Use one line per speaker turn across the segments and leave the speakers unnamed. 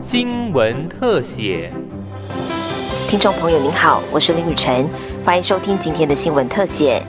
新闻特写。
听众朋友您好，我是林雨晨，欢迎收听今天的新闻特写。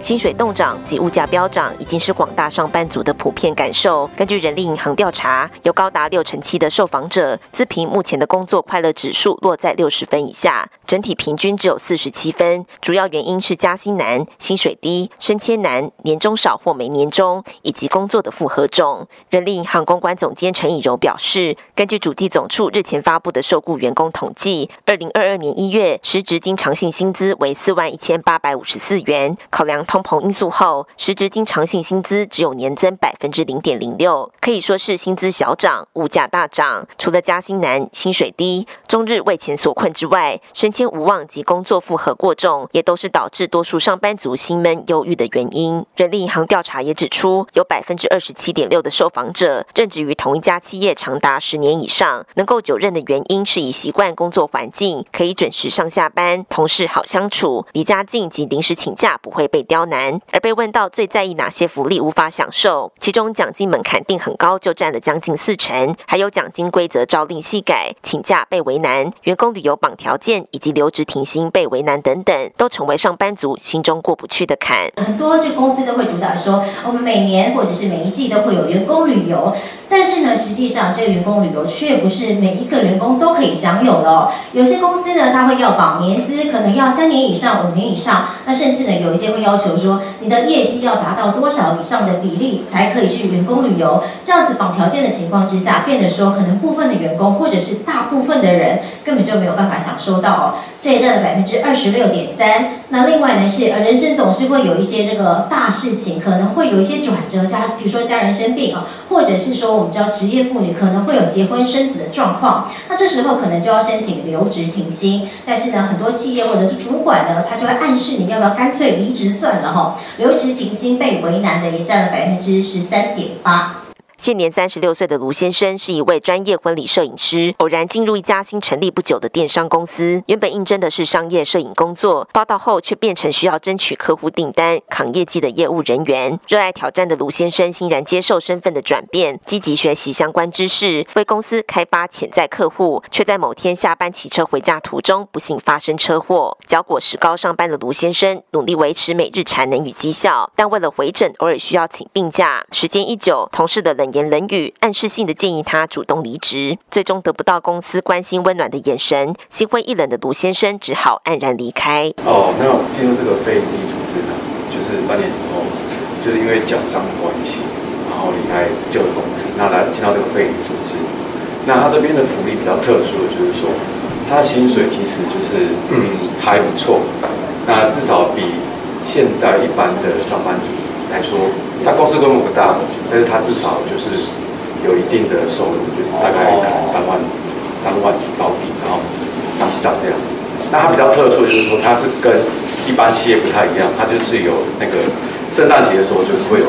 薪水动涨及物价飙涨，已经是广大上班族的普遍感受。根据人力银行调查，有高达六成七的受访者自评目前的工作快乐指数落在六十分以下，整体平均只有四十七分。主要原因是加薪难、薪水低、升迁难、年终少或没年终，以及工作的负荷重。人力银行公关总监陈以柔表示，根据主计总处日前发布的受雇员工统计，二零二二年一月实职经常性薪资为四万一千八百五十四元，考量。通膨因素后，实质经常性薪资只有年增百分之零点零六，可以说是薪资小涨，物价大涨。除了加薪难、薪水低、终日为钱所困之外，升迁无望及工作负荷过重，也都是导致多数上班族心闷忧郁的原因。人力银行调查也指出，有百分之二十七点六的受访者任职于同一家企业长达十年以上，能够久任的原因是以习惯工作环境，可以准时上下班，同事好相处，离家近及临时请假不会被刁。难，而被问到最在意哪些福利无法享受，其中奖金门槛定很高就占了将近四成，还有奖金规则朝令夕改、请假被为难、员工旅游绑条件以及留职停薪被为难等等，都成为上班族心中过不去的坎。
很多这公司都会主打说，我们每年或者是每一季都会有员工旅游。但是呢，实际上这个员工旅游却不是每一个员工都可以享有的哦。有些公司呢，他会要保年资，可能要三年以上、五年以上。那甚至呢，有一些会要求说，你的业绩要达到多少以上的比例才可以去员工旅游。这样子绑条件的情况之下，变得说，可能部分的员工或者是大部分的人根本就没有办法享受到哦。这也占了百分之二十六点三。那另外呢，是呃，人生总是会有一些这个大事情，可能会有一些转折，家比如说家人生病啊，或者是说。我们知道职业妇女可能会有结婚生子的状况，那这时候可能就要申请留职停薪。但是呢，很多企业或者是主管呢，他就会暗示你要不要干脆离职算了哈。留职停薪被为难的也占了百分之十三点八。
现年三十六岁的卢先生是一位专业婚礼摄影师，偶然进入一家新成立不久的电商公司。原本应征的是商业摄影工作，报道后却变成需要争取客户订单、扛业绩的业务人员。热爱挑战的卢先生欣然接受身份的转变，积极学习相关知识，为公司开发潜在客户。却在某天下班骑车回家途中，不幸发生车祸。脚果石膏上班的卢先生努力维持每日产能与绩效，但为了回诊，偶尔需要请病假。时间一久，同事的冷。言冷语，暗示性的建议他主动离职，最终得不到公司关心温暖的眼神，心灰意冷的卢先生只好黯然离开。
哦，那进入这个非营利组织呢，就是半年之后，就是因为脚伤的关系，然后离开旧的公司，那来进到这个非营利组织。那他这边的福利比较特殊的就是说，他的薪水其实就是嗯还不错，那至少比现在一般的上班族。来说，他公司规模不大，但是他至少就是有一定的收入，就是大概可能三万、三万到底，然后以上这样子。那他比较特殊就是说，他是跟一般企业不太一样，他就是有那个圣诞节的时候就是会有。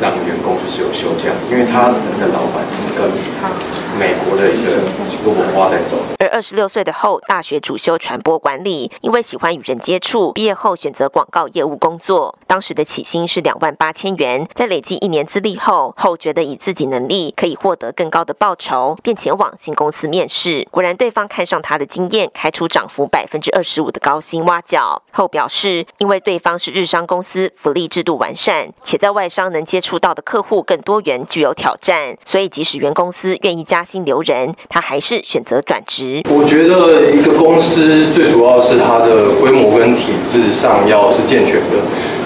让员工就是有休假，因为他的老板是跟美国的一个文化在走。
而二十六岁的后，大学主修传播管理，因为喜欢与人接触，毕业后选择广告业务工作。当时的起薪是两万八千元，在累计一年资历后，后觉得以自己能力可以获得更高的报酬，便前往新公司面试。果然，对方看上他的经验，开出涨幅百分之二十五的高薪挖角。后表示，因为对方是日商公司，福利制度完善，且在外商能接。触到的客户更多元，具有挑战，所以即使原公司愿意加薪留人，他还是选择转职。
我觉得一个公司最主要是它的规模跟体制上要是健全的，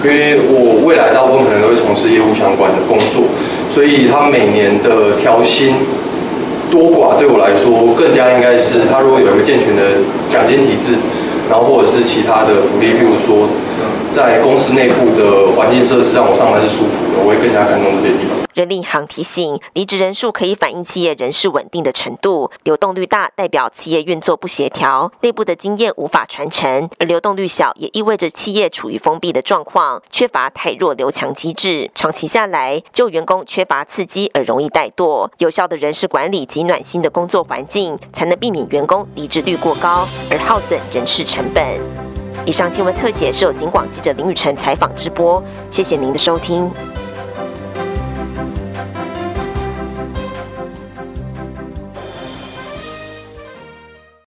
因为我未来大部分可能都会从事业务相关的工作，所以他每年的调薪多寡对我来说更加应该是他如果有一个健全的奖金体制，然后或者是其他的福利，譬如说。在公司内部的环境设施让我上班是舒服的，我会更加看重这些地方。
人力行提醒，离职人数可以反映企业人事稳定的程度，流动率大代表企业运作不协调，内部的经验无法传承；而流动率小也意味着企业处于封闭的状况，缺乏太弱留强机制。长期下来，就员工缺乏刺激而容易怠惰。有效的人事管理及暖心的工作环境，才能避免员工离职率过高而耗损人事成本。以上新闻特写是由警广记者林雨辰采访直播，谢谢您的收听。